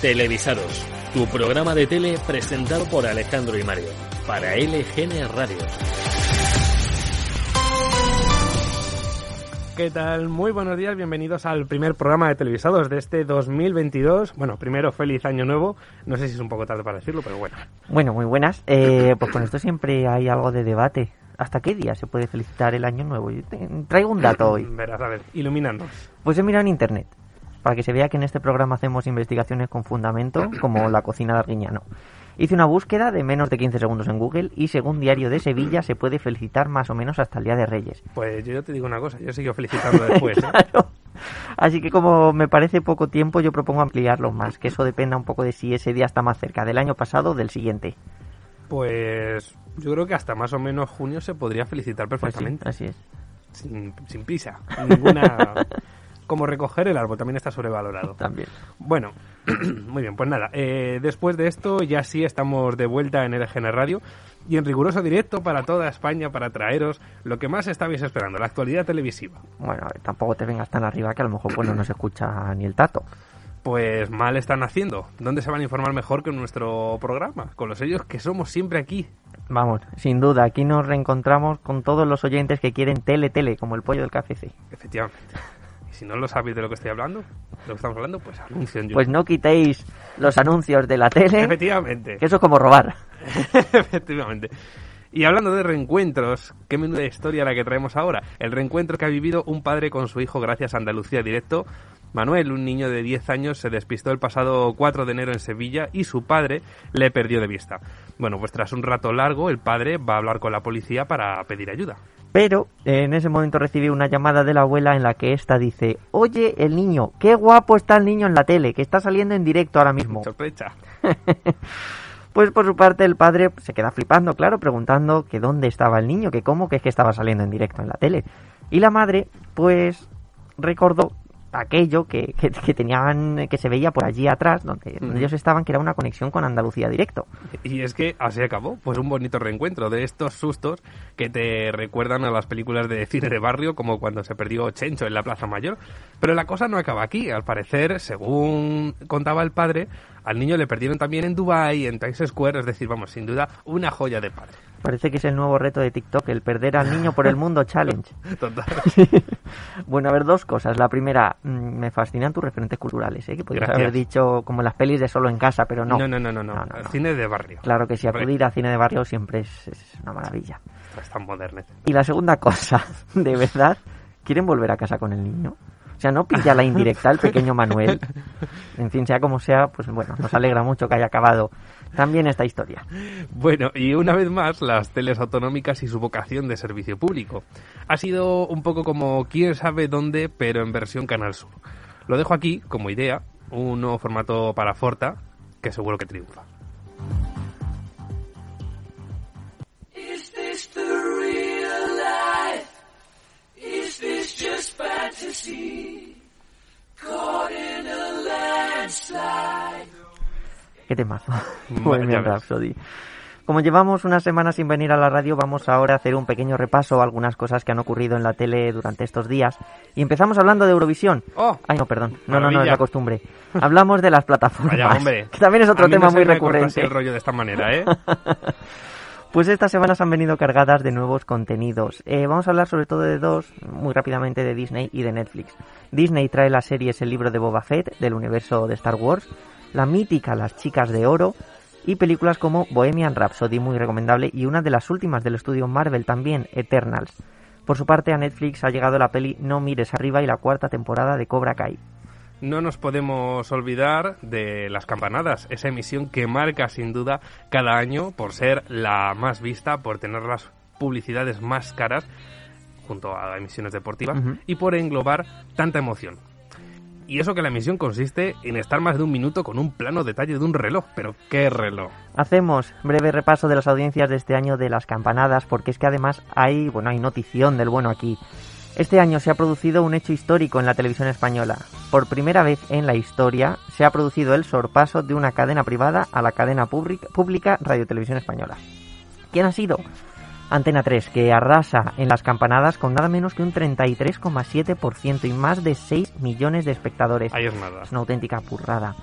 Televisados, tu programa de tele presentado por Alejandro y Mario, para LGN Radio. ¿Qué tal? Muy buenos días, bienvenidos al primer programa de televisados de este 2022. Bueno, primero, feliz año nuevo. No sé si es un poco tarde para decirlo, pero bueno. Bueno, muy buenas. Eh, pues con esto siempre hay algo de debate. ¿Hasta qué día se puede felicitar el año nuevo? Yo te- traigo un dato hoy. Verás, a ver, iluminándonos. Pues he mirado en internet, para que se vea que en este programa hacemos investigaciones con fundamento, como la cocina de Arguiñano. Hice una búsqueda de menos de 15 segundos en Google y según Diario de Sevilla se puede felicitar más o menos hasta el Día de Reyes. Pues yo te digo una cosa, yo sigo felicitando después. ¿eh? Claro. Así que como me parece poco tiempo, yo propongo ampliarlo más, que eso dependa un poco de si ese día está más cerca del año pasado o del siguiente. Pues yo creo que hasta más o menos junio se podría felicitar Pues sí, perfectamente. así es. sin, sin prisa. Ninguna... Como recoger el árbol, también está sobrevalorado. También. Bueno, muy bien, pues nada. eh, después de esto, ya sí estamos de vuelta en LGN Radio y en riguroso directo para toda España para traeros lo que más estabais esperando, la actualidad televisiva. Bueno, a ver, tampoco te vengas tan arriba que a lo mejor pues no nos escucha ni el tato. Pues mal están haciendo. ¿Dónde se van a informar mejor que en nuestro programa? Con los sellos que somos siempre aquí. Vamos, sin duda, aquí nos reencontramos con todos los oyentes que quieren tele, tele, como el pollo del KFC. Efectivamente. Si no lo sabéis de lo que estoy hablando, de lo que estamos hablando, pues anuncio en YouTube. Pues no quitéis los anuncios de la tele, Efectivamente. que eso es como robar. Efectivamente. Y hablando de reencuentros, qué menuda historia la que traemos ahora. El reencuentro que ha vivido un padre con su hijo gracias a Andalucía Directo. Manuel, un niño de 10 años, se despistó el pasado 4 de enero en Sevilla y su padre le perdió de vista. Bueno, pues tras un rato largo, el padre va a hablar con la policía para pedir ayuda. Pero eh, en ese momento recibe una llamada de la abuela en la que ésta dice, oye, el niño, qué guapo está el niño en la tele, que está saliendo en directo ahora mismo. Sospecha. Pues por su parte el padre se queda flipando, claro, preguntando que dónde estaba el niño, que cómo, que es que estaba saliendo en directo en la tele. Y la madre, pues, recordó aquello que, que, que tenían, que se veía por allí atrás, donde, donde ellos estaban, que era una conexión con Andalucía directo. Y es que así acabó, pues un bonito reencuentro de estos sustos que te recuerdan a las películas de cine de barrio, como cuando se perdió Chencho en la Plaza Mayor. Pero la cosa no acaba aquí, al parecer, según contaba el padre, al niño le perdieron también en Dubai, en Times Square, es decir, vamos, sin duda, una joya de padre. Parece que es el nuevo reto de TikTok, el perder al niño por el mundo challenge. Total. Bueno, a ver, dos cosas. La primera, mm, me fascinan tus referentes culturales, ¿eh? que podrías Gracias. haber dicho como las pelis de solo en casa, pero no. No, no, no, no, no, No, no, cine de barrio. Claro que sí, acudir a cine de barrio siempre es, es una maravilla. Es tan moderno. Y la segunda cosa, de verdad, ¿quieren volver a casa con el niño? O sea, no pilla la indirecta el pequeño Manuel. En fin, sea como sea, pues bueno, nos alegra mucho que haya acabado también esta historia. Bueno, y una vez más, las teles autonómicas y su vocación de servicio público. Ha sido un poco como quién sabe dónde, pero en versión Canal Sur. Lo dejo aquí como idea, un nuevo formato para Forta, que seguro que triunfa. Is this the this fantasy? Caught in a landslide. Qué temazo. Bohemian. Rhapsody. Como llevamos una semana sin venir a la radio, vamos ahora a hacer un pequeño repaso a algunas cosas que han ocurrido en la tele durante estos días. Y empezamos hablando de Eurovisión. ¡Oh! Ay, no, perdón. No, no, no, es la costumbre. Hablamos de las plataformas. Vaya, hombre. Que también es otro A mí tema no se muy me recurrente. el rollo de esta manera, ¿eh? Pues estas semanas han venido cargadas de nuevos contenidos. Eh, vamos a hablar sobre todo de dos, muy rápidamente de Disney y de Netflix. Disney trae las series El libro de Boba Fett, del universo de Star Wars, la mítica Las chicas de oro, y películas como Bohemian Rhapsody, muy recomendable, y una de las últimas del estudio Marvel también, Eternals. Por su parte, a Netflix ha llegado la peli No mires arriba y la cuarta temporada de Cobra Kai. No nos podemos olvidar de las campanadas, esa emisión que marca sin duda cada año por ser la más vista, por tener las publicidades más caras junto a emisiones deportivas y por englobar tanta emoción. Y eso que la emisión consiste en estar más de un minuto con un plano detalle de un reloj, pero ¿qué reloj? Hacemos breve repaso de las audiencias de este año de las campanadas, porque es que además hay, bueno, hay notición del bueno aquí. Este año se ha producido un hecho histórico en la televisión española. Por primera vez en la historia se ha producido el sorpaso de una cadena privada a la cadena pública, Radio Televisión Española. ¿Quién ha sido? Antena 3, que arrasa en las campanadas con nada menos que un 33,7% y más de 6 millones de espectadores. Ahí es nada. Es una auténtica burrada.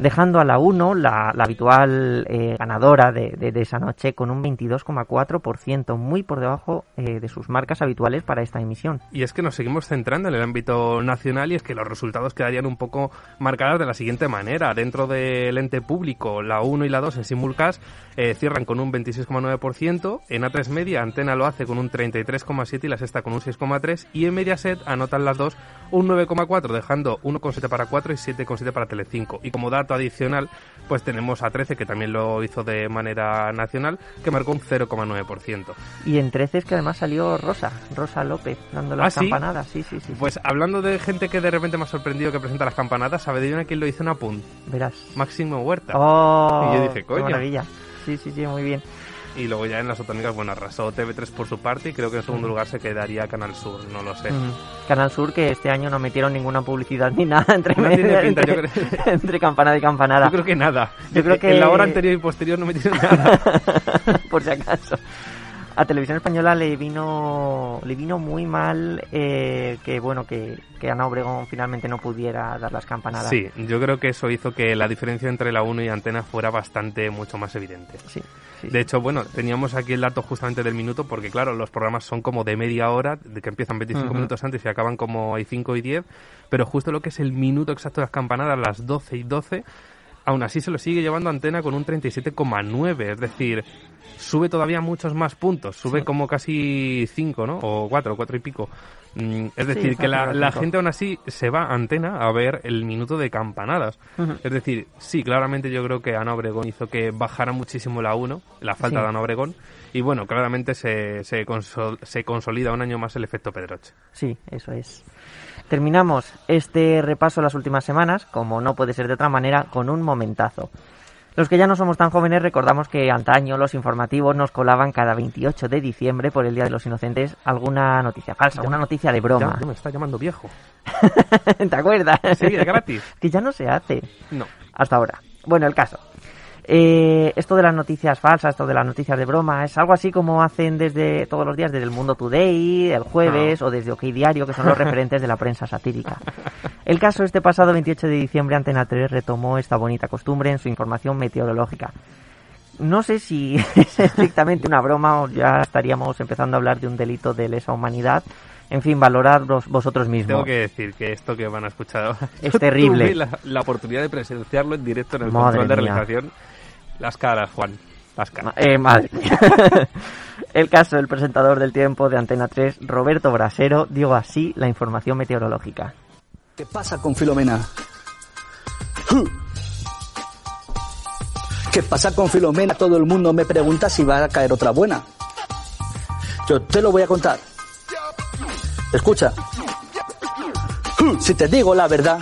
Dejando a la 1, la, la habitual eh, ganadora de, de- de esa noche, con un 22,4%, muy por debajo eh, de sus marcas habituales para esta emisión. Y es que nos seguimos centrando en el ámbito nacional y es que los resultados quedarían un poco marcados de la siguiente manera. Dentro del ente público, la 1 y la 2 en simulcast eh, cierran con un 26,9%, en A3 Media Antena lo hace con un 33,7% y la sexta con un 6,3% y en Mediaset anotan las dos un 9,4%, dejando 1,7 para 4 y 7,7 para Telecinco. Y como dato adicional, pues tenemos a 13 que también lo hizo de manera nacional, que marcó un 0,9%. Y en 13 es que además salió Rosa, Rosa López, dando las ¿Ah, campanadas. Sí, sí, sí. Pues hablando de gente que de repente me ha sorprendido que presenta las campanadas, ¿sabe de quién lo hizo en apunt? Verás. Máximo Huerta. Oh, Y yo dije, qué coño. maravilla. Sí, sí, sí, muy bien. Y luego ya en las autonómicas, bueno, arrasó TV3 por su parte y creo que en segundo lugar se quedaría Canal Sur, no lo sé. Mm. Canal Sur que este año no metieron ninguna publicidad ni nada entre, No pinta, creo- entre campanada y campanada. Yo creo que nada. Yo creo que- En la hora anterior y posterior no metieron nada. por si acaso. A Televisión Española le vino le vino muy mal eh, que bueno que, que Ana Obregón finalmente no pudiera dar las campanadas. Sí, yo creo que eso hizo que la diferencia entre la 1 y Antena fuera bastante mucho más evidente. sí, sí, De hecho, bueno, teníamos aquí el dato justamente del minuto, porque claro, los programas son como de media hora, de que empiezan 25 Ujú. minutos antes y acaban como hay 5 y 10, pero justo lo que es el minuto exacto de las campanadas, las 12 y 12, aún así se lo sigue llevando Antena con un 37,9, es decir, sube todavía muchos más puntos, sube Sí. como casi 5, ¿no? O 4, 4 y pico. Mm, Es decir, que la, gente aún así se va a Antena a ver el minuto de campanadas. Es decir, sí, claramente yo creo que Ana Obregón hizo que bajara muchísimo la 1, la falta Sí. de Ana Obregón, y bueno, claramente se, se, consol- se consolida un año más el efecto Pedroche. Sí, eso es. Terminamos este repaso de las últimas semanas, como no puede ser de otra manera, con un momentazo. Los que ya no somos tan jóvenes recordamos que antaño los informativos nos colaban cada 28 de diciembre por el Día de los Inocentes alguna noticia falsa, una noticia de broma. Ya, ya me está llamando viejo. ¿Te acuerdas? Sí, de gratis. que ya no se hace No. hasta ahora. Bueno, el caso. Eh, esto de las noticias falsas, esto de las noticias de broma, es algo así como hacen desde todos los días, desde el Mundo Today, el jueves, o desde OK Diario, que son los referentes de la prensa satírica. El caso, este pasado 28 de diciembre, Antena 3 retomó esta bonita costumbre en su información meteorológica. No sé si es estrictamente una broma o ya estaríamos empezando a hablar de un delito de lesa humanidad. En fin, valorad vos- vosotros mismos. Tengo que decir que esto que van a escuchar ahora... Es terrible. Tuve la, la oportunidad de presenciarlo en directo en el Madre control de mía. realización. Las caras, Juan. Las caras. Eh, madre mía. El caso, el presentador del tiempo de Antena 3, Roberto Brasero, dio así la información meteorológica. ¿Qué pasa con Filomena? ¿Qué pasa con Filomena? Todo el mundo me pregunta si va a caer otra buena. Yo te lo voy a contar. Escucha. Si te digo la verdad,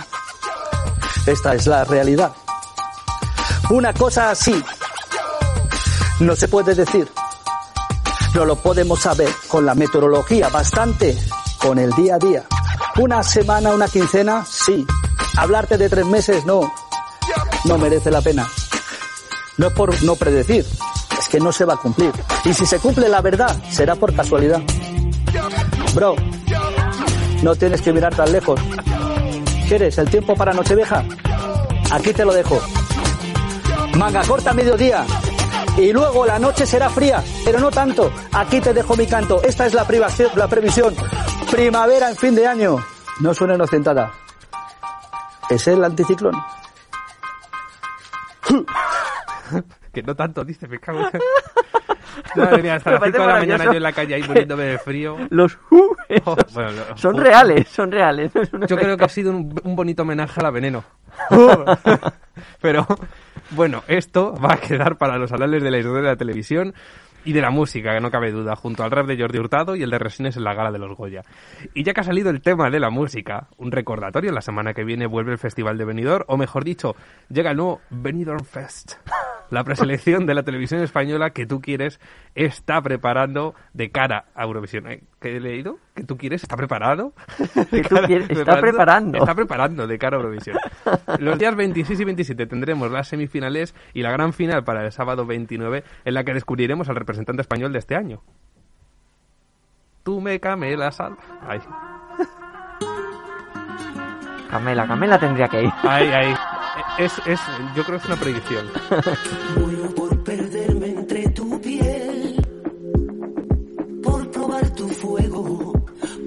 esta es la realidad. Una cosa así no se puede decir. No lo podemos saber con la meteorología, bastante con el día a día. Una semana, una quincena, sí. Hablarte de tres meses, no. No merece la pena. No es por no predecir, es que no se va a cumplir. Y si se cumple la verdad, será por casualidad. Bro, no tienes que mirar tan lejos. ¿Quieres el tiempo para Nochevieja? Aquí te lo dejo. Manga corta a mediodía. Y luego la noche será fría, pero no tanto. Aquí te dejo mi canto. Esta es la, privación- la previsión. Primavera en fin de año. No suena inocentada. Es el anticiclón. Que no tanto, dice, me cago en... Madre mía, hasta las 5 parece de la mañana yo en la calle ahí muriéndome de frío. Los uh, esos Oh, bueno, lo- son uh. reales, son reales. no Yo creo que ha sido un, un bonito homenaje a la veneno. Pero bueno, esto va a quedar para los anales de la historia de la televisión y de la música, que no cabe duda, junto al rap de Jordi Hurtado y el de Resines en la gala de los Goya. Y ya que ha salido el tema de la música, un recordatorio, la semana que viene vuelve el Festival de Benidorm, o mejor dicho, llega el nuevo Benidorm Fest. La preselección de la televisión española que tú quieres está preparando de cara a Eurovisión. Eh, ¿Qué he leído? ¿Que tú quieres? ¿Está preparado? Que tú quieres- está preparando. Está preparando de cara a Eurovisión. Los días 26 y 27 tendremos las semifinales y la gran final para el sábado 29 en la que descubriremos al representante español de este año. Tú me camelas sal. Ahí, Camela, Camela tendría que ir. ahí, ahí. Es, es, yo creo que es una predicción. Muero por perderme entre tu piel, por probar tu fuego,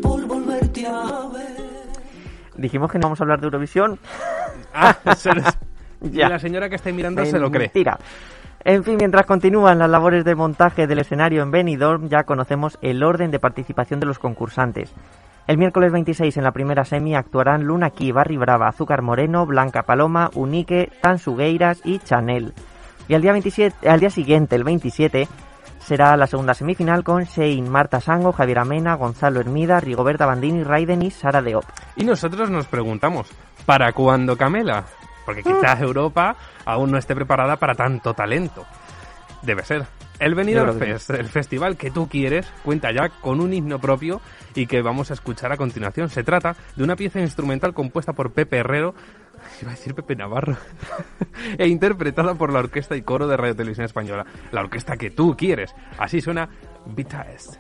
por volverte a ver. Dijimos que no vamos a hablar de Eurovisión. Ah, Ya. Y la señora que está mirando se lo cree. Mentira. En fin, mientras continúan las labores de montaje del escenario en Benidorm, ya conocemos el orden de participación de los concursantes. El miércoles 26 en la primera semi actuarán Luna Key, Barry Brava, Azúcar Moreno, Blanca Paloma, Unique, Tansugueiras y Chanel. Y al día, 27, al día siguiente, el 27, será la segunda semifinal con Shane, Marta Sango, Javier Amena, Gonzalo Hermida, Rigoberta Bandini, Raiden y Sara Deop. Y nosotros nos preguntamos, ¿para cuándo Camela? Porque quizás Mm. Europa aún no esté preparada para tanto talento. Debe ser. El Benidorm Fest, el festival que tú quieres, cuenta ya con un himno propio y que vamos a escuchar a continuación. Se trata de una pieza instrumental compuesta por Pepe Herrero, iba a decir Pepe Navarro, e interpretada por la orquesta y coro de Radio Televisión Española. La orquesta que tú quieres. Así suena BTS.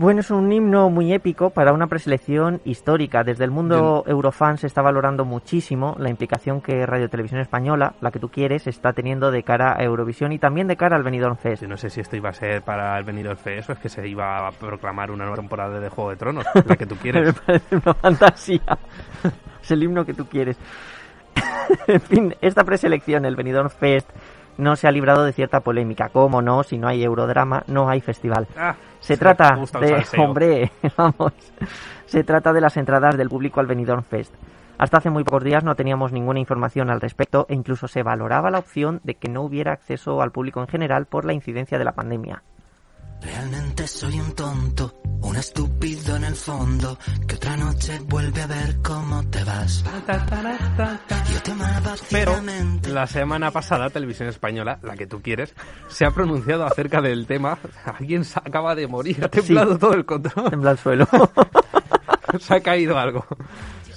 Bueno, es un himno muy épico para una preselección histórica. Desde el mundo Eurofan se está valorando muchísimo la implicación que Radio Televisión Española, la que tú quieres, está teniendo de cara a Eurovisión y también de cara al Benidorm Fest. Yo no sé si esto iba a ser para el Benidorm Fest o es que se iba a proclamar una nueva temporada de Juego de Tronos, la que tú Me quieres. parece una fantasía. es el himno que tú quieres. en fin, esta preselección, el Benidorm Fest, no se ha librado de cierta polémica. ¿Cómo no? Si no hay Eurodrama, no hay festival. Ah, Se trata de, hombre, vamos, se trata de las entradas del público al Benidorm Fest. Hasta hace muy pocos días no teníamos ninguna información al respecto e incluso se valoraba la opción de que no hubiera acceso al público en general por la incidencia de la pandemia. Realmente soy un tonto, un estúpido en el fondo, que otra noche vuelve a ver cómo te vas. Yo te amaba Pero la semana pasada Televisión Española, la que tú quieres, se ha pronunciado acerca del tema. Alguien se acaba de morir, ha temblado todo el control. Tembla el suelo. se ha caído algo.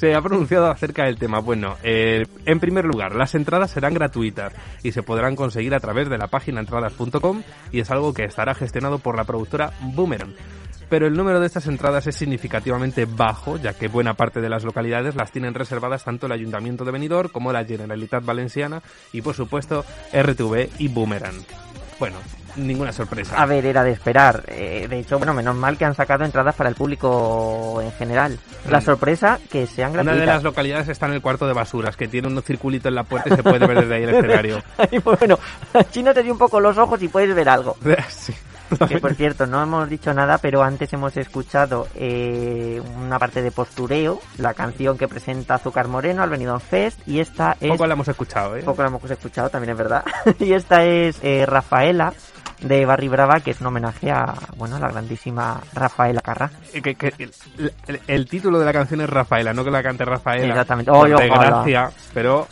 Se ha pronunciado acerca del tema. Bueno, eh, en primer lugar, las entradas serán gratuitas y se podrán conseguir a través de la página entradas.com y es algo que estará gestionado por la productora Boomerang. Pero el número de estas entradas es significativamente bajo, ya que buena parte de las localidades las tienen reservadas tanto el Ayuntamiento de Benidorm como la Generalitat Valenciana y por supuesto RTV y Boomerang. Bueno, ninguna sorpresa. A ver, era de esperar. Eh, de hecho, bueno, menos mal que han sacado entradas para el público en general. La Mm. sorpresa que sean Una de gratuitas. las localidades está en el cuarto de basuras, que tiene un circulito en la puerta y se puede ver desde ahí el escenario. Y pues bueno, Chino te dio un poco los ojos y puedes ver algo. Sí. Que por cierto, no hemos dicho nada, pero antes hemos escuchado eh, una parte de postureo, la canción que presenta Azúcar Moreno al Benidorm Fest, y esta es... Poco la hemos escuchado, ¿eh? Poco la hemos escuchado, también es verdad. y esta es eh, Rafaela, de Barry Brava, que es un homenaje a, bueno, a la grandísima Rafaela Carrá. Que- que el, el- el título de la canción es Rafaela, no que la cante Rafaela. Exactamente. Oye, ojalá. desgracia, pero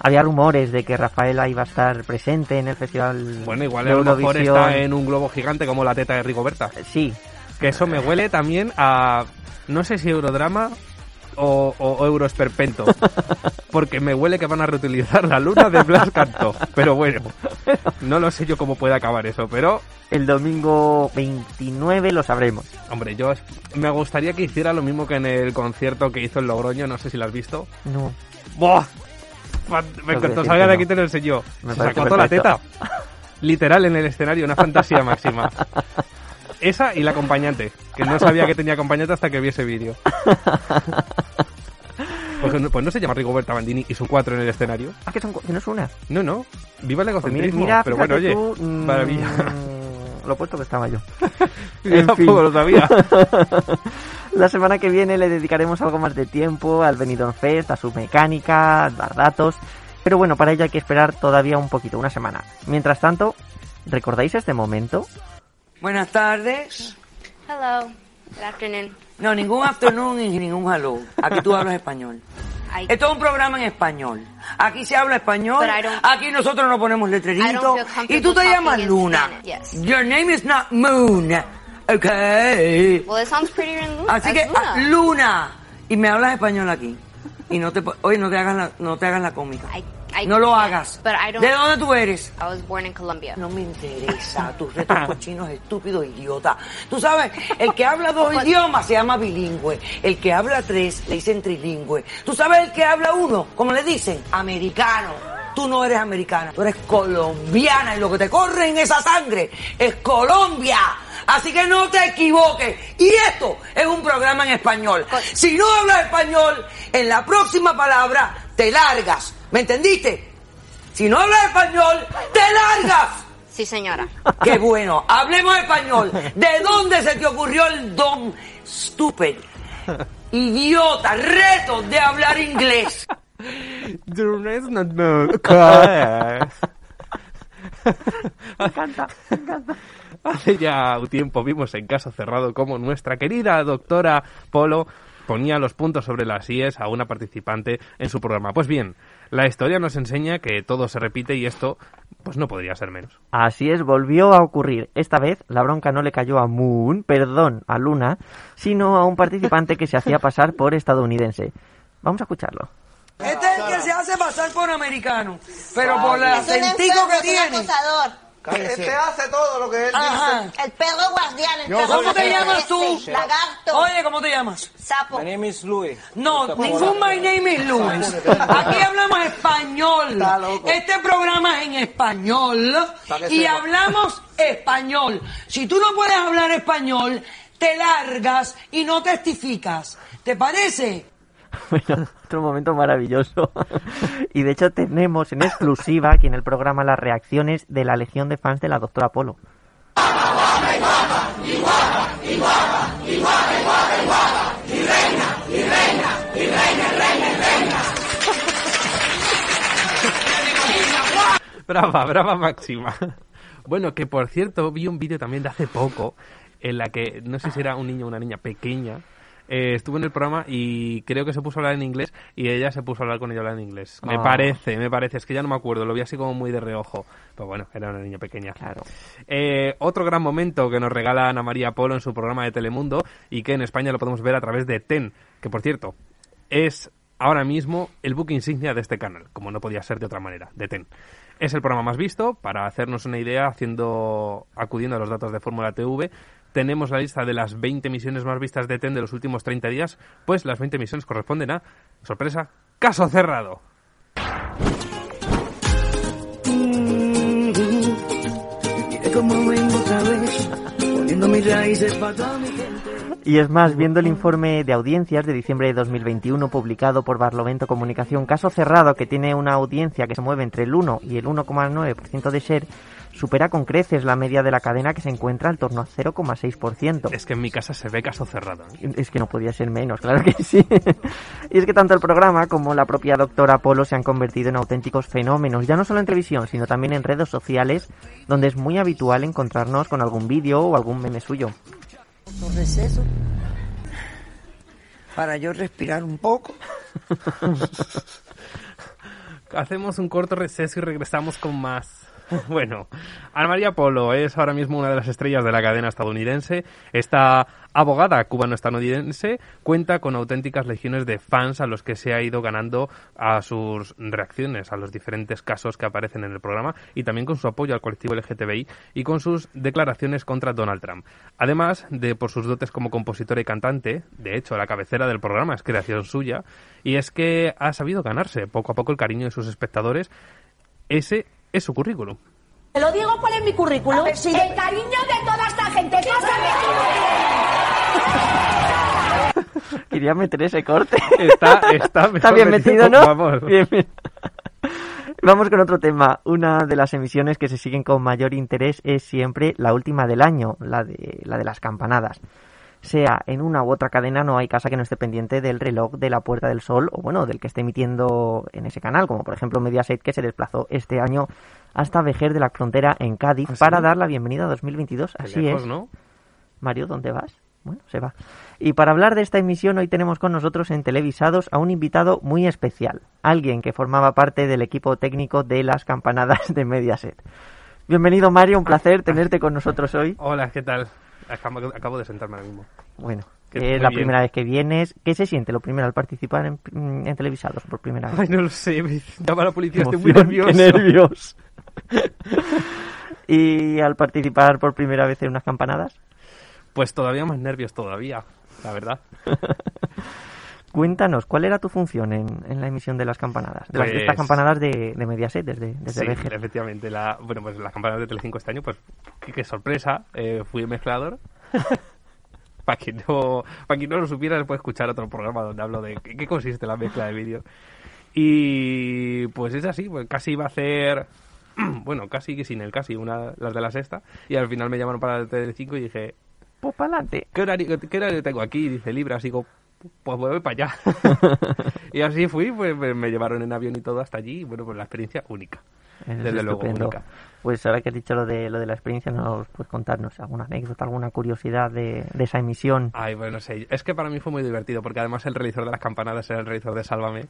Había rumores de que Rafaela iba a estar presente en el festival bueno, igual de a lo mejor está en un globo gigante como la teta de Rigoberta. Sí, Que eso me huele también a. No sé si Eurodrama o, o Euroesperpento. Porque me huele que van a reutilizar la luna de Blas Cantó. Pero bueno, no lo sé yo cómo puede acabar eso. Pero, el domingo 29 lo sabremos. hombre, yo me gustaría que hiciera lo mismo que en el concierto que hizo en Logroño. No sé si lo has visto. No. ¡Buah! Salga de aquí te lo enseñó. Me Se sacó toda la teta. Literal en el escenario, una fantasía máxima. Esa y la acompañante, que no sabía que tenía acompañante hasta que vi ese vídeo. Pues no, pues no se llama Rigoberta Bandini y son cuatro en el escenario. Ah, que, son, que no es una. No, no. Viva el Pues mira, egocentrismo. mira, pero bueno, oye, tú, mm, maravilla. Lo puesto que estaba yo. Yo tampoco lo sabía. La semana que viene le dedicaremos algo más de tiempo al Benidorm Fest, a su mecánica, a dar datos. Pero bueno, para ello hay que esperar todavía un poquito, una semana. Mientras tanto, ¿recordáis este momento? Buenas tardes. Hello. Good afternoon. No, ningún afternoon y ningún hello. Aquí tú hablas español. I, Esto es un programa en español. Aquí se habla español. But I don't- Aquí nosotros no ponemos I feel comfortable Y tú te talking llamas in Luna. Spanish, yes. Your name is not Moon. Okay. well, it sounds prettier in Luna. Así as que Luna. ah, Luna. Y me hablas español aquí. Y no te po- oye, no te hagas la, no te hagas la cómica. I, No, no lo hagas. But I don't- ¿De dónde tú eres? I was born in Colombia. No me interesa tus retos cochinos estúpidos idiota. Tú sabes, el que habla dos idiomas se llama bilingüe. El que habla tres le dicen trilingüe. Tú sabes el que habla uno, como le dicen, americano. Tú no eres americana, tú eres colombiana y lo que te corre en esa sangre es Colombia. Así que no te equivoques. Y esto es un programa en español. Si no hablas español, en la próxima palabra te largas. ¿Me entendiste? Si no hablas español, te largas. Sí, señora. Qué bueno, hablemos español. ¿De dónde se te ocurrió el don stupid, idiota, reto de hablar inglés? Me encanta, me encanta. Hace ya un tiempo vimos en caso cerrado cómo nuestra querida doctora Polo ponía los puntos sobre las IES a una participante en su programa. Pues bien, la historia nos enseña que todo se repite y esto pues no podría ser menos. Así es, volvió a ocurrir. Esta vez la bronca no le cayó a Moon, perdón, a Luna, sino a un participante que se hacía pasar por estadounidense. Vamos a escucharlo. Este es el que se hace pasar por americano, pero por el acentico que tiene. Este hace todo lo que él Ajá. dice. El perro guardián, el perro ¿Cómo te llamas tú? Lagarto, Oye, ¿cómo te llamas? sapo. My name is Louis. No, ningún my name is Luis. Aquí hablamos español. Está loco. Este programa es en español y sepa. hablamos español. Si tú no puedes hablar español, te largas y no testificas. ¿Te parece? Bueno, otro momento maravilloso. y de hecho tenemos en exclusiva aquí en el programa las reacciones de la legión de fans de la doctora Polo. Brava, brava máxima. Bueno, que por cierto, vi un vídeo también de hace poco en la que, no sé si era un niño o una niña pequeña, eh, estuvo en el programa y creo que se puso a hablar en inglés y ella se puso a hablar con ella en inglés. Me Ah. parece, me parece, es que ya no me acuerdo, lo vi así como muy de reojo. Pero bueno, era una niña pequeña. Claro. Eh, otro gran momento que nos regala Ana María Polo en su programa de Telemundo y que en España lo podemos ver a través de TEN, que por cierto es ahora mismo el book insignia de este canal, como no podía ser de otra manera, de TEN. Es el programa más visto, para hacernos una idea, haciendo acudiendo a los datos de Fórmula TV, tenemos la lista de las 20 misiones más vistas de TEN de los últimos 30 días, pues las 20 misiones corresponden a, sorpresa, caso cerrado. Mire cómo Y es más, viendo el informe de audiencias de diciembre de 2021 publicado por Barlovento Comunicación, caso cerrado que tiene una audiencia que se mueve entre el 1 y el 1,9% de share, supera con creces la media de la cadena que se encuentra al torno a 0,6%. Es que en mi casa se ve caso cerrado. ¿eh? Es que no podía ser menos, claro que sí. y es que tanto el programa como la propia doctora Polo se han convertido en auténticos fenómenos, ya no solo en televisión, sino también en redes sociales, donde es muy habitual encontrarnos con algún vídeo o algún meme suyo. Un receso para yo respirar un poco. Hacemos un corto receso y regresamos con más. Bueno, Ana María Polo es ahora mismo una de las estrellas de la cadena estadounidense. Esta abogada cubano-estadounidense cuenta con auténticas legiones de fans a los que se ha ido ganando a sus reacciones a los diferentes casos que aparecen en el programa y también con su apoyo al colectivo LGTBI y con sus declaraciones contra Donald Trump. Además de por sus dotes como compositora y cantante, de hecho la cabecera del programa es creación suya, y es que ha sabido ganarse poco a poco el cariño de sus espectadores. Ese es su currículum. Te lo digo cuál es mi currículum. El cariño de toda esta gente. Quería meter ese corte. Está, está, Está bien metido, ¿no? Vamos. Bien, bien. Vamos con otro tema. Una de las emisiones que se siguen con mayor interés es siempre la última del año, la de, la de las campanadas. Sea en una u otra cadena, no hay casa que no esté pendiente del reloj de la Puerta del Sol o, bueno, del que esté emitiendo en ese canal, como por ejemplo Mediaset, que se desplazó este año hasta Vejer de la Frontera en Cádiz ¿Ah, sí? para dar la bienvenida a 2022. Qué Así lejos, es. ¿no? Mario, ¿dónde vas? Bueno, se va. Y para hablar de esta emisión, hoy tenemos con nosotros en Televisados a un invitado muy especial, alguien que formaba parte del equipo técnico de las campanadas de Mediaset. Bienvenido Mario, un placer tenerte con nosotros hoy. Hola, ¿qué tal? Acabo, acabo de sentarme ahora mismo. Bueno, Que es la bien. primera vez que vienes. ¿Qué se siente lo primero al participar en, en televisados por primera vez? Ay, no lo sé, me llama la policía, estoy muy nervioso. qué nervios. y al participar por primera vez en unas campanadas, Pues todavía más nervios todavía, la verdad. cuéntanos, ¿cuál era tu función en, en la emisión de las campanadas? De, las, de Pues- estas campanadas de, de Mediaset, desde, desde Sí, Vejer. efectivamente. La, bueno, pues las campanas de Telecinco este año, pues qué, sorpresa. eh, fui el mezclador. para quien no, para quien no lo supiera, puede escuchar otro programa donde hablo de qué, qué consiste la mezcla de vídeos. Y pues es así, pues casi iba a hacer, bueno, casi que sin el casi, una las de la sexta. Y al final me llamaron para el Telecinco y dije, Pues para adelante. ¿qué horario, ¿qué horario tengo aquí? Dice Libras. Y digo, pues voy para allá. y así fui, pues me, llevaron en avión y todo hasta allí. Y bueno, pues la experiencia única. Eso es Desde luego, estupendo. única. Pues ahora que has dicho lo de, lo de la experiencia, ¿nos puedes contarnos alguna anécdota, alguna curiosidad de, de esa emisión? Ay, bueno, no sé. Es que para mí fue muy divertido, porque además el realizador de las campanadas era el realizador de Sálvame.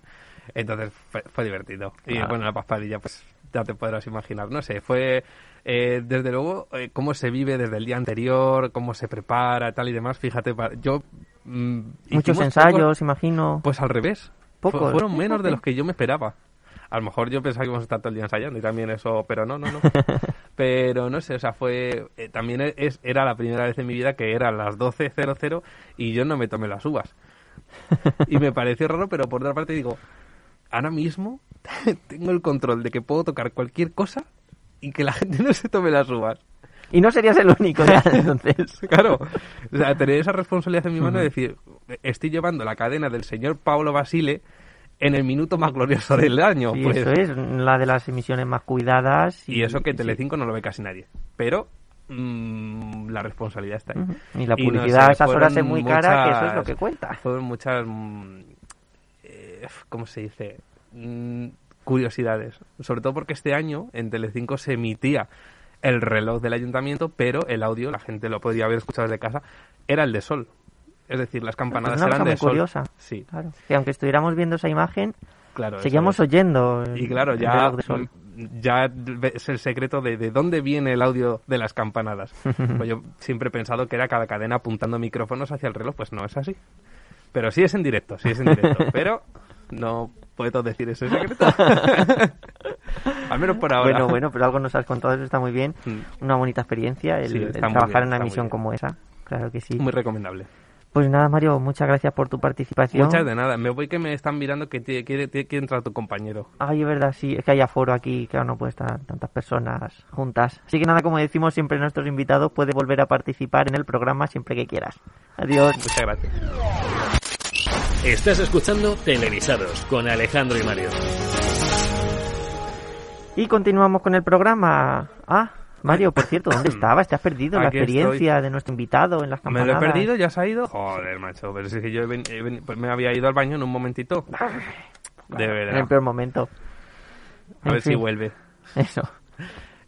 Entonces fue, fue divertido. Y Ah. bueno, la paspadilla, pues ya te podrás imaginar. No sé, fue eh, desde luego eh, cómo se vive desde el día anterior, cómo se prepara, tal y demás. Fíjate, yo. Mm, Muchos ensayos, pocos- imagino. Pues al revés. Pocos. Fueron menos de los que yo me esperaba. A lo mejor yo pensaba que íbamos a estar todo el día ensayando y también eso, pero no, no, no. pero no sé, o sea, fue. eh, también es, era la primera vez en mi vida que eran las 12.00 y yo no me tomé las uvas. Y me pareció raro, pero por otra parte digo, ahora mismo tengo el control de que puedo tocar cualquier cosa y que la gente no se tome las uvas. Y no serías el único, ya, entonces. Claro, o sea, tener esa responsabilidad en mi mano de decir, estoy llevando la cadena del señor Paolo Basile en el minuto más glorioso del año. Sí, pues. eso es, la de las emisiones más cuidadas. Y eso que sí. Telecinco no lo ve casi nadie. Pero mm, la responsabilidad está ahí. Y la no publicidad sé, a esas horas es muy cara, que eso es lo que cuenta. Fueron muchas, mm, eh, ¿cómo se dice? Mm, curiosidades. Sobre todo porque este año en Telecinco se emitía el reloj del ayuntamiento, pero el audio, la gente lo podía haber escuchado desde casa, era el de sol. Es decir, las campanadas eran de sol. curiosa. Sí, Claro. Que aunque estuviéramos viendo esa imagen, claro. seguíamos oyendo. el- Y claro, el ya, reloj de sol. ya es el secreto de, de dónde viene el audio de las campanadas. pues yo siempre he pensado que era cada cadena apuntando micrófonos hacia el reloj, pues no es así. Pero sí es en directo, sí es en directo. pero no puedo decir ese secreto. Al menos por ahora. Bueno, bueno, pero algo nos has contado, eso está muy bien. Mm. Una bonita experiencia el, Sí, trabajar bien, en una bien. como esa. Claro que sí. Muy recomendable. Pues nada, Mario, muchas gracias por tu participación. Muchas de nada. Me voy que me están mirando que tiene, quiere, tiene que entrar tu compañero. Ay, es verdad, sí, es que hay aforo aquí, claro, no puede estar tantas personas juntas. Así que nada, como decimos siempre nuestros invitados, puede volver a participar en el programa siempre que quieras. Adiós. Muchas gracias. Estás escuchando Televisados con Alejandro y Mario. Y continuamos con el programa. Ah, Mario, por cierto, ¿dónde estabas? ¿Te has perdido la Aquí experiencia de nuestro invitado en las ¿Me campanadas? lo he perdido? ¿Ya se ha ido? Joder, macho. Pero si es que yo he ven- he ven- pues me había ido al baño en un momentito. De En el verdad. peor momento. A En ver si vuelve. Eso.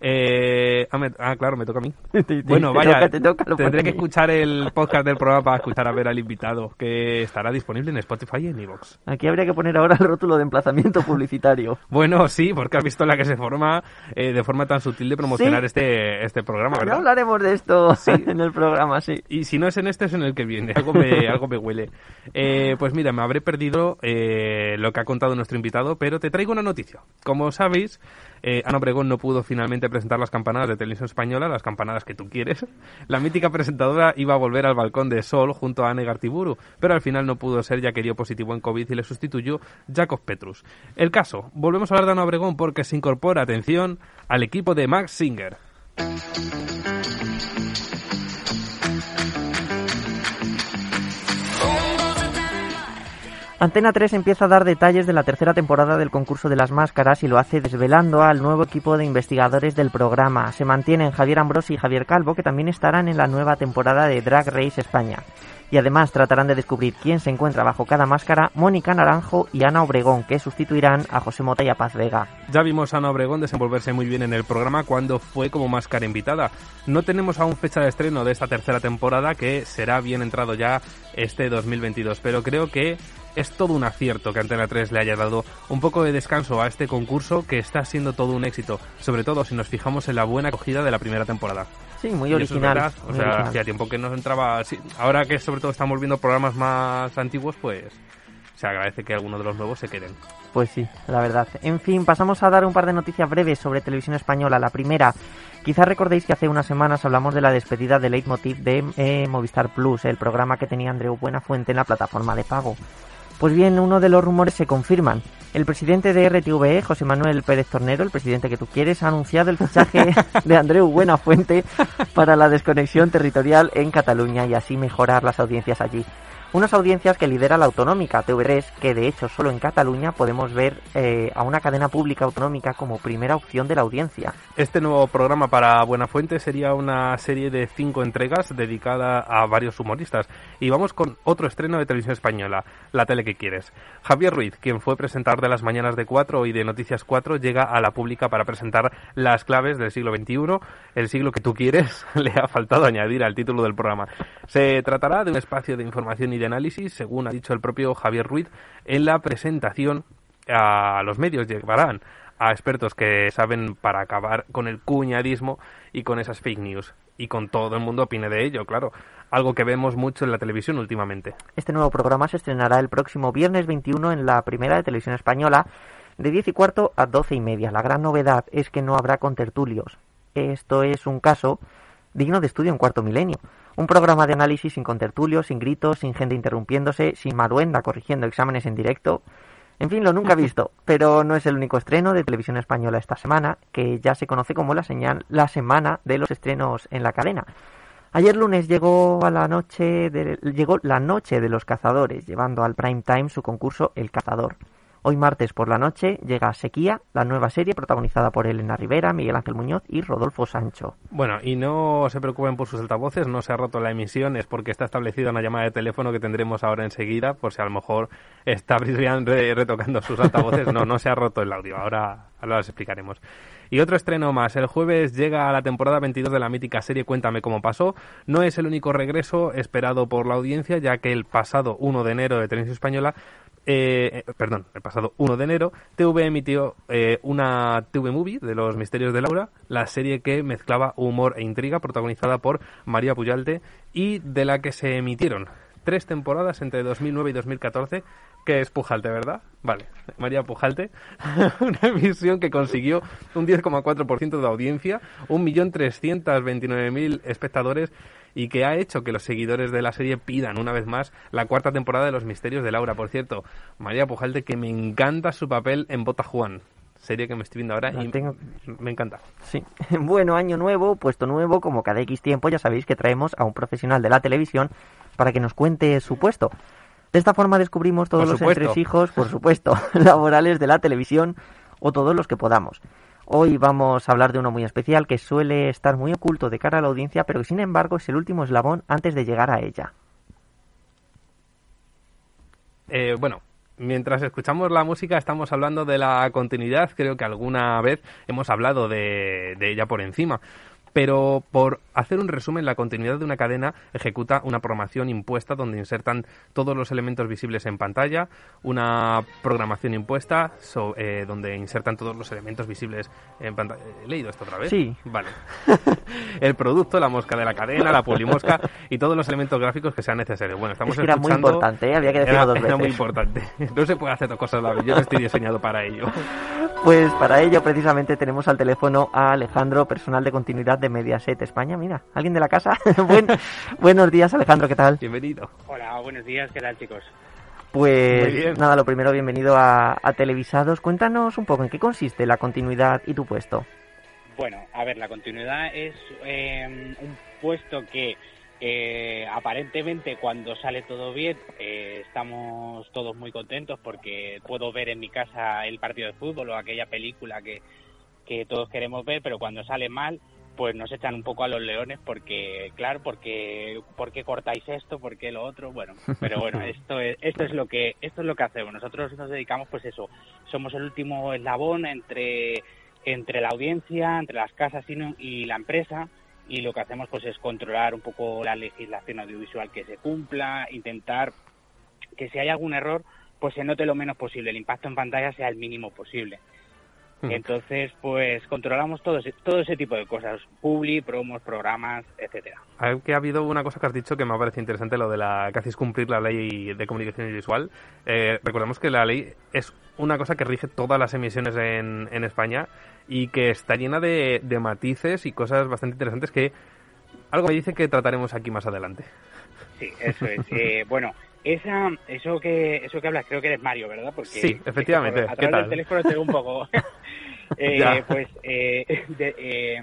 Eh, ah, me- ah, claro, me toca a mí. Bueno, te vaya, toca, te toca, lo tendré que escuchar el podcast del programa para escuchar a ver al invitado, que estará disponible en Spotify y en iVoox. Aquí habría que poner ahora el rótulo de emplazamiento publicitario. Bueno, sí, porque has visto la que se forma eh, de forma tan sutil de promocionar Sí. este, este programa, Ya ¿verdad? hablaremos de esto en el programa, sí. Y si no es en este, es en el que viene. Algo me, algo me huele. Eh, pues mira, me habré perdido eh, lo que ha contado nuestro invitado, pero te traigo una noticia. Como sabéis, eh, Ana Obregón no pudo finalmente presentar las campanadas de televisión española, las campanadas que tú quieres. La mítica presentadora iba a volver al balcón de Sol junto a Anne Gartiburu, pero al final no pudo ser ya que dio positivo en COVID y le sustituyó Jacob Petrus. El caso, volvemos a hablar de Ana Obregón porque se incorpora, atención, al equipo de Max Singer. Antena 3 empieza a dar detalles de la tercera temporada del concurso de las máscaras y lo hace desvelando al nuevo equipo de investigadores del programa. Se mantienen Javier Ambrosi y Javier Calvo, que también estarán en la nueva temporada de Drag Race España. Y además tratarán de descubrir quién se encuentra bajo cada máscara, Mónica Naranjo y Ana Obregón, que sustituirán a José Mota y a Paz Vega. Ya vimos a Ana Obregón desenvolverse muy bien en el programa cuando fue como máscara invitada. No tenemos aún fecha de estreno de esta tercera temporada que será bien entrado ya este 2022, pero creo que Es todo un acierto que Antena 3 le haya dado un poco de descanso a este concurso que está siendo todo un éxito, sobre todo si nos fijamos en la buena acogida de la primera temporada. Sí, muy Y es original. verdad, O muy sea, original. hacía tiempo que nos entraba. sí, ahora que sobre todo estamos viendo programas más antiguos, pues se agradece que algunos de los nuevos se queden. Pues sí, la verdad. En fin, pasamos a dar un par de noticias breves sobre televisión española. La primera, quizás recordéis que hace unas semanas hablamos de la despedida de Leitmotiv de eh, Movistar Plus, el programa que tenía Andreu Buenafuente en la plataforma de pago. Pues bien, uno de los rumores se confirman. El presidente de RTVE, José Manuel Pérez Tornero, el presidente que tú quieres, ha anunciado el fichaje de Andreu Buenafuente para la desconexión territorial en Cataluña y así mejorar las audiencias allí. Unas audiencias que lidera la autonómica TV3, que de hecho solo en Cataluña podemos ver eh, a una cadena pública autonómica como primera opción de la audiencia. Este nuevo programa para Buenafuente sería una serie de cinco entregas dedicada a varios humoristas. Y vamos con otro estreno de televisión española, La tele que quieres. Javier Ruiz, quien fue presentador de las mañanas de 4 y de Noticias 4, llega a la pública para presentar las claves del siglo XXI, el siglo que tú quieres, le ha faltado añadir al título del programa. Se tratará de un espacio de información y de análisis, según ha dicho el propio Javier Ruiz, en la presentación a los medios llevarán a expertos que saben para acabar con el cuñadismo y con esas fake news. Y con todo el mundo opine de ello, claro. Algo que vemos mucho en la televisión últimamente. Este nuevo programa se estrenará el próximo viernes 21 en la primera de televisión española de 10 y cuarto a 12 y media. La gran novedad es que no habrá contertulios. Esto es un caso digno de estudio en cuarto milenio. Un programa de análisis sin contertulios, sin gritos, sin gente interrumpiéndose, sin Maruenda corrigiendo exámenes en directo. En fin, lo nunca visto, pero no es el único estreno de televisión española esta semana, que ya se conoce como la, señal, la semana de los estrenos en la cadena. Ayer lunes llegó a la noche de, llegó la noche de los cazadores, llevando al prime time su concurso El Cazador. Hoy martes por la noche llega Sequía, la nueva serie protagonizada por Elena Rivera, Miguel Ángel Muñoz y Rodolfo Sancho. Bueno, y no se preocupen por sus altavoces, no se ha roto la emisión, es porque está establecida una llamada de teléfono que tendremos ahora enseguida, por si a lo mejor está Brian re- retocando sus altavoces. No, no se ha roto el audio, ahora, ahora explicaremos. Y otro estreno más. El jueves llega la temporada 22 de la mítica serie Cuéntame cómo pasó. No es el único regreso esperado por la audiencia, ya que el pasado 1 de enero de Televisión Española eh, eh, perdón, el pasado 1 de enero, TV emitió eh, una TV Movie de los misterios de Laura, la serie que mezclaba humor e intriga, protagonizada por María Puyalte, y de la que se emitieron tres temporadas entre 2009 y 2014, que es Pujalte, ¿verdad? Vale, María Pujalte, una emisión que consiguió un 10,4% de audiencia, 1.329.000 espectadores y que ha hecho que los seguidores de la serie pidan una vez más la cuarta temporada de Los Misterios de Laura. Por cierto, María Pujalte, que me encanta su papel en Bota Juan, serie que me estoy viendo ahora y tengo- me encanta. Sí. Bueno, año nuevo, puesto nuevo, como cada X tiempo ya sabéis que traemos a un profesional de la televisión para que nos cuente su puesto. De esta forma descubrimos todos Por los entresijos, por supuesto, laborales de la televisión o todos los que podamos. Hoy vamos a hablar de uno muy especial que suele estar muy oculto de cara a la audiencia, pero que sin embargo es el último eslabón antes de llegar a ella. Eh, bueno, mientras escuchamos la música estamos hablando de la continuidad, creo que alguna vez hemos hablado de, de ella por encima. Pero por hacer un resumen, la continuidad de una cadena ejecuta una programación impuesta donde insertan todos los elementos visibles en pantalla, una programación impuesta so- eh, donde insertan todos los elementos visibles en pantalla. ¿He leído esto otra vez? Sí. Vale. El producto, la mosca de la cadena, la polimosca y todos los elementos gráficos que sean necesarios. Bueno, estamos Es que era muy importante, ¿eh? Había que decirlo era, dos era muy veces. importante. No se puede hacer dos cosas a la vez. Yo no estoy diseñado para ello. Pues para ello precisamente tenemos al teléfono a Alejandro, personal de continuidad de Mediaset España. Mira, ¿alguien de la casa? Buen- buenos días Alejandro, ¿qué tal? Bienvenido. Hola, buenos días, ¿qué tal chicos? Pues nada, lo primero, bienvenido a, a Televisados. Cuéntanos un poco en qué consiste la continuidad y tu puesto. Bueno, a ver, la continuidad es eh, un puesto que eh, aparentemente cuando sale todo bien eh, estamos todos muy contentos porque puedo ver en mi casa el partido de fútbol o aquella película que, que todos queremos ver, pero cuando sale mal pues nos echan un poco a los leones porque, claro, porque, ¿por qué cortáis esto? ¿Por qué lo otro? Bueno, pero bueno, esto es, esto es lo que, esto es lo que hacemos. Nosotros nos dedicamos, pues eso, somos el último eslabón entre, entre la audiencia, entre las casas y, no- y la empresa, y lo que hacemos pues es controlar un poco la legislación audiovisual que se cumpla, intentar que si hay algún error, pues se note lo menos posible, el impacto en pantalla sea el mínimo posible. Hmm. Entonces, pues controlamos todo ese, todo ese tipo de cosas, publi, promos, programas, etcétera. que ha habido una cosa que has dicho que me ha parecido interesante, lo de la que hacéis cumplir la ley de comunicación visual. Eh, recordemos que la ley es una cosa que rige todas las emisiones en, en España y que está llena de, de matices y cosas bastante interesantes que algo me dice que trataremos aquí más adelante. Sí, eso es. Eh, bueno, esa, eso que eso que hablas creo que eres Mario, ¿verdad? Porque Sí, efectivamente. a ¿Qué través tal? del teléfono te veo un poco. Eh, pues eh, de- eh,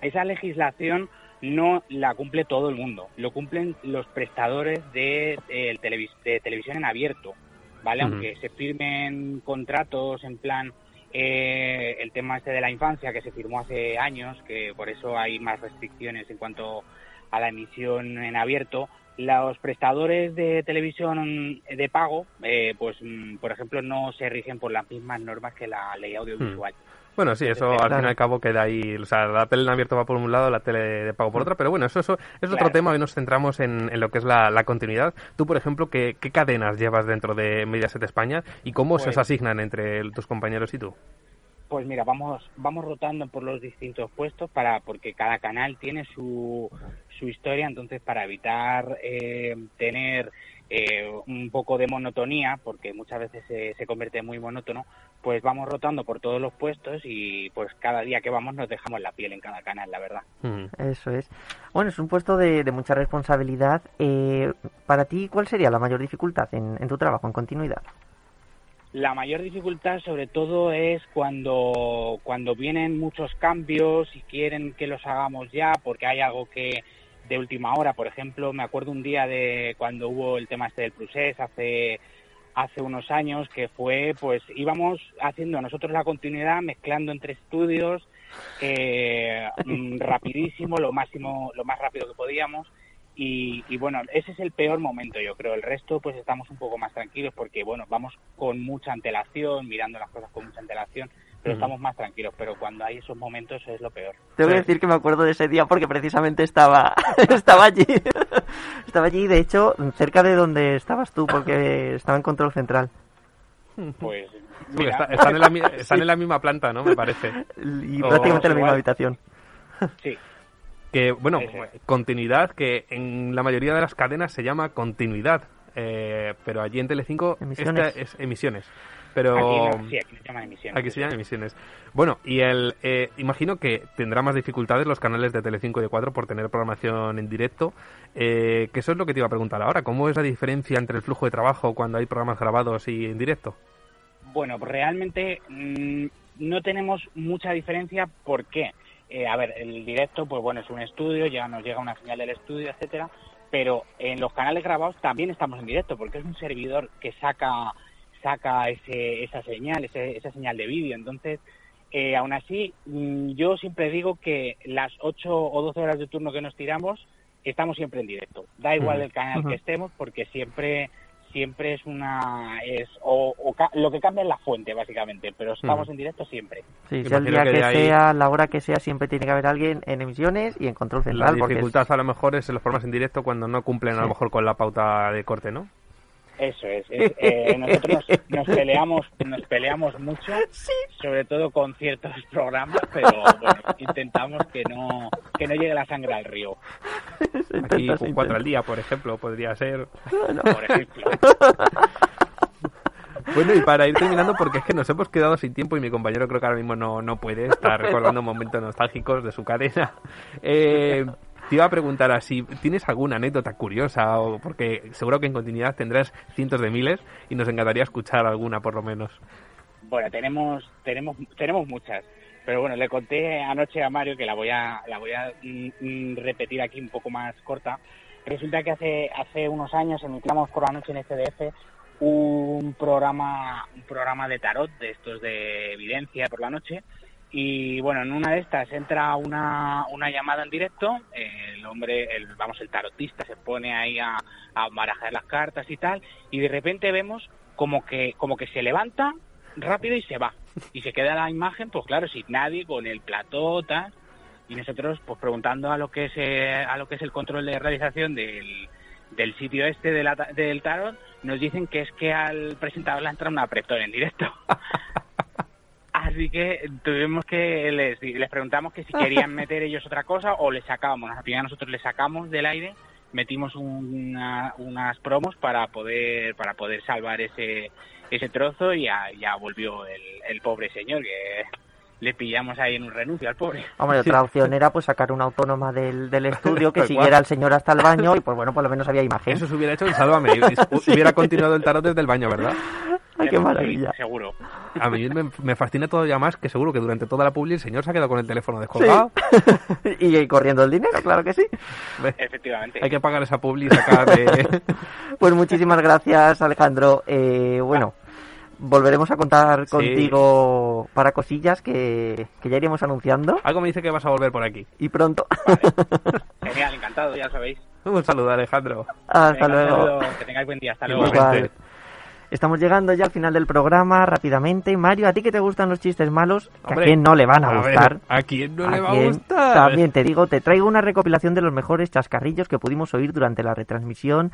esa legislación no la cumple todo el mundo, lo cumplen los prestadores de, eh, el televis- de televisión en abierto, ¿vale? Aunque se firmen contratos en plan eh, el tema este de la infancia que se firmó hace años, que por eso hay más restricciones en cuanto a la emisión en abierto. Los prestadores de televisión de pago, eh, pues mm, por ejemplo, no se rigen por las mismas normas que la ley audiovisual. Bueno, sí, eso al fin y al cabo queda ahí. O sea, la tele en abierto va por un lado, la tele de pago por otra. Pero bueno, eso, eso es otro Claro. tema. Hoy nos centramos en, en lo que es la, la continuidad. Tú, por ejemplo, ¿qué, qué cadenas llevas dentro de Mediaset España y cómo se os Pues- asignan entre tus compañeros y tú? Pues mira, vamos vamos rotando por los distintos puestos para porque cada canal tiene su, su historia, entonces para evitar eh, tener eh, un poco de monotonía, porque muchas veces se, se convierte muy monótono, pues vamos rotando por todos los puestos y pues cada día que vamos nos dejamos la piel en cada canal, la verdad. Eso es. Bueno, es un puesto de, de mucha responsabilidad. Eh, para ti, ¿cuál sería la mayor dificultad en, en tu trabajo, en continuidad? La mayor dificultad sobre todo es cuando, cuando vienen muchos cambios y quieren que los hagamos ya porque hay algo que de última hora, por ejemplo, me acuerdo un día de cuando hubo el tema este del Prusés hace hace unos años que fue pues íbamos haciendo nosotros la continuidad mezclando entre estudios eh, rapidísimo lo máximo lo más rápido que podíamos y, y bueno, ese es el peor momento, yo creo. El resto, pues estamos un poco más tranquilos porque, bueno, vamos con mucha antelación, mirando las cosas con mucha antelación, pero estamos más tranquilos. Pero cuando hay esos momentos es lo peor. Tengo que decir que me acuerdo de ese día porque precisamente estaba, estaba allí. estaba allí, de hecho, cerca de donde estabas tú, porque estaba en control central. Pues. Porque mira, está- están, en la, mi- están en la misma planta, ¿no? Me parece. Y O- prácticamente en la misma igual. habitación. Sí. Que, bueno, Ese. continuidad, que en la mayoría de las cadenas se llama continuidad. eh, pero allí en Telecinco Emisiones. esta es emisiones. Pero Aquí no, sí, aquí se llaman emisiones. Aquí se llaman emisiones. Bueno, y el eh, imagino que tendrá más dificultades los canales de Telecinco y de 4 por tener programación en directo. Eh, que eso es lo que te iba a preguntar ahora. ¿Cómo es la diferencia entre el flujo de trabajo cuando hay programas grabados y en directo? Bueno, realmente mm, no tenemos mucha diferencia. ¿Por qué? Eh, a ver, el directo, pues bueno, es un estudio, ya nos llega una señal del estudio, etcétera. Pero en los canales grabados también estamos en directo, porque es un servidor que saca saca ese, esa señal, ese- esa señal de vídeo. Entonces, eh, aún así, mm, yo siempre digo que las 8 o 12 horas de turno que nos tiramos, estamos siempre en directo. Da igual el canal que estemos, porque siempre siempre es una es o, o ca- lo que cambia es la fuente básicamente pero estamos en directo siempre Sí, sea el día que, sea, la hora que sea, siempre tiene que haber alguien en emisiones y en control La central. porque es- dificultad a lo mejor es en los programas en directo cuando no cumplen a lo mejor con la pauta de corte, ¿no? Eso es. es, eh, nosotros nos peleamos, nos peleamos mucho, sobre todo con ciertos programas, pero bueno, intentamos que no que no llegue la sangre al río. Aquí con cuatro al día, por ejemplo, podría ser. Por ejemplo. Bueno, y para ir terminando, porque es que nos hemos quedado sin tiempo y mi compañero creo que ahora mismo no, no puede estar recordando momentos nostálgicos de su cadena. Eh, te iba a preguntar así, ¿tienes alguna anécdota curiosa? O porque seguro que en continuidad tendrás cientos de miles y nos encantaría escuchar alguna por lo menos. Bueno, tenemos tenemos tenemos muchas, pero bueno, le conté anoche a Mario que la voy a la voy a mm, mm, repetir aquí un poco más corta. Resulta que hace hace unos años emitíamos por la noche en SDF un programa un programa de tarot de estos de evidencia por la noche y bueno en una de estas entra una, una llamada en directo el hombre el vamos el tarotista se pone ahí a, a barajar las cartas y tal y de repente vemos como que como que se levanta rápido y se va y se queda la imagen pues claro sin nadie con el plató tal y nosotros pues preguntando a lo que es eh, a lo que es el control de realización del del sitio este de del tarot nos dicen que es que al presentador le ha entrado un apretón en directo. Así que tuvimos que les, les preguntamos que si querían meter ellos otra cosa o les sacábamos. Al final nosotros les sacamos del aire, metimos una- unas promos para poder para poder salvar ese ese trozo y ya, ya volvió el, el pobre señor que le pillamos ahí en un renuncio al pobre. Hombre, otra opción era pues sacar una autónoma del, del estudio que siguiera al señor hasta el baño y pues bueno, por lo menos había imagen. Eso se hubiera hecho en Sálvame. Hubiera continuado el tarot desde el baño, ¿verdad? Ay, qué maravilla. Seguro. A mí me, me fascina todavía más que seguro que durante toda la publi el señor se ha quedado con el teléfono descolgado. y corriendo el dinero, claro que sí. Efectivamente. Hay que pagar esa publi y sacar de... Pues muchísimas gracias, Alejandro. Eh, bueno, volveremos a contar Sí. contigo para cosillas que, que ya iremos anunciando. Algo me dice que vas a volver por aquí. Y pronto. Genial, encantado, ya sabéis. Un saludo, Alejandro. Hasta Venga, un luego. saludo, Que tengáis buen día. Hasta luego. Estamos llegando ya al final del programa rápidamente. Mario, ¿a ti que te gustan los chistes malos? ¿Que Hombre, ¿A quién no le van a, a ver, gustar? ¿a quién no ¿A le va a gustar? También te digo, te traigo una recopilación de los mejores chascarrillos que pudimos oír durante la retransmisión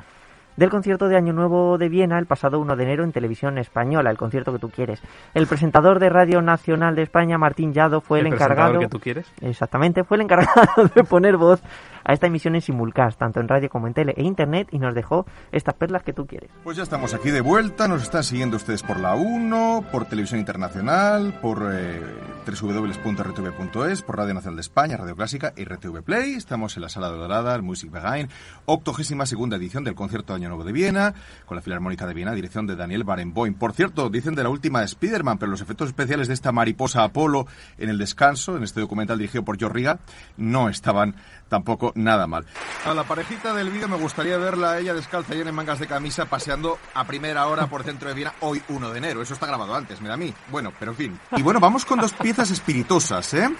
del concierto de Año Nuevo de Viena el pasado 1 de enero en televisión española, el concierto que tú quieres. El presentador de Radio Nacional de España, Martín Yado, fue el, ¿El encargado. que tú quieres? Exactamente, fue el encargado de poner voz a esta emisión en simulcast, tanto en radio como en tele e internet, y nos dejó estas perlas que tú quieres. Pues ya estamos aquí de vuelta, nos están siguiendo ustedes por la 1, por Televisión Internacional, por eh, www.rtv.es, por Radio Nacional de España, Radio Clásica y RTV Play. Estamos en la Sala Dorada, el Music Verein, octogésima segunda edición del concierto de Año De Viena, con la Filarmónica de Viena, dirección de Daniel Barenboim. Por cierto, dicen de la última de Spider-Man, pero los efectos especiales de esta mariposa Apolo en el descanso, en este documental dirigido por Joe Riga, no estaban tampoco nada mal. A la parejita del vídeo me gustaría verla a ella descalza y en mangas de camisa paseando a primera hora por centro de Viena hoy 1 de enero. Eso está grabado antes, me da a mí. Bueno, pero en fin. Y bueno, vamos con dos piezas espiritosas, ¿eh?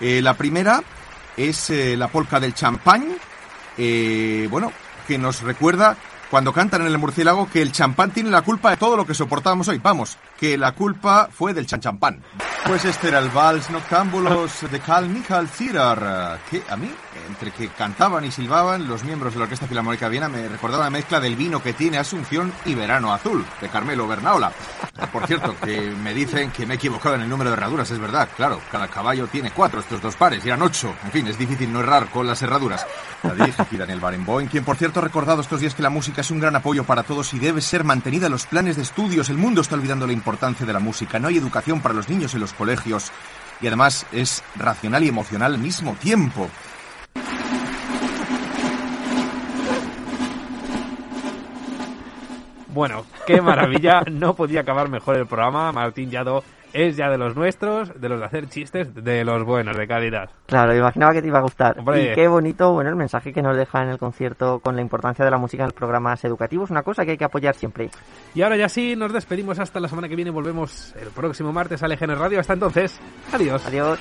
Eh, la primera es eh, la polca del champán, eh, bueno, que nos recuerda cuando cantan en el murciélago que el champán tiene la culpa de todo lo que soportamos hoy. Vamos, que la culpa fue del chan champán. Pues este era el vals noctámbulos de Carl Michael Zierer, que a mí, entre que cantaban y silbaban, los miembros de la Orquesta Filarmónica Viena me recordaban la mezcla del vino que tiene Asunción y Verano Azul, de Carmelo Bernaola. Por cierto, que me dicen que me he equivocado en el número de herraduras, es verdad, claro, cada caballo tiene cuatro, estos dos pares, eran ocho. En fin, es difícil no errar con las herraduras. La dirige aquí Daniel Barenboim, quien por cierto ha recordado estos días que la música es un gran apoyo para todos y debe ser mantenida en los planes de estudios. El mundo está olvidando la importancia de la música, no hay educación para los niños en los colegios y además es racional y emocional al mismo tiempo. Bueno, qué maravilla. No podía acabar mejor el programa. Martín Yado es ya de los nuestros, de los de hacer chistes, de los buenos, de calidad. Claro, imaginaba que te iba a gustar. Hombre. Y qué bonito, bueno, el mensaje que nos deja en el concierto con la importancia de la música en los programas educativos, una cosa que hay que apoyar siempre. Y ahora ya sí, nos despedimos hasta la semana que viene. Volvemos el próximo martes a LGN Radio. Hasta entonces, adiós. Adiós.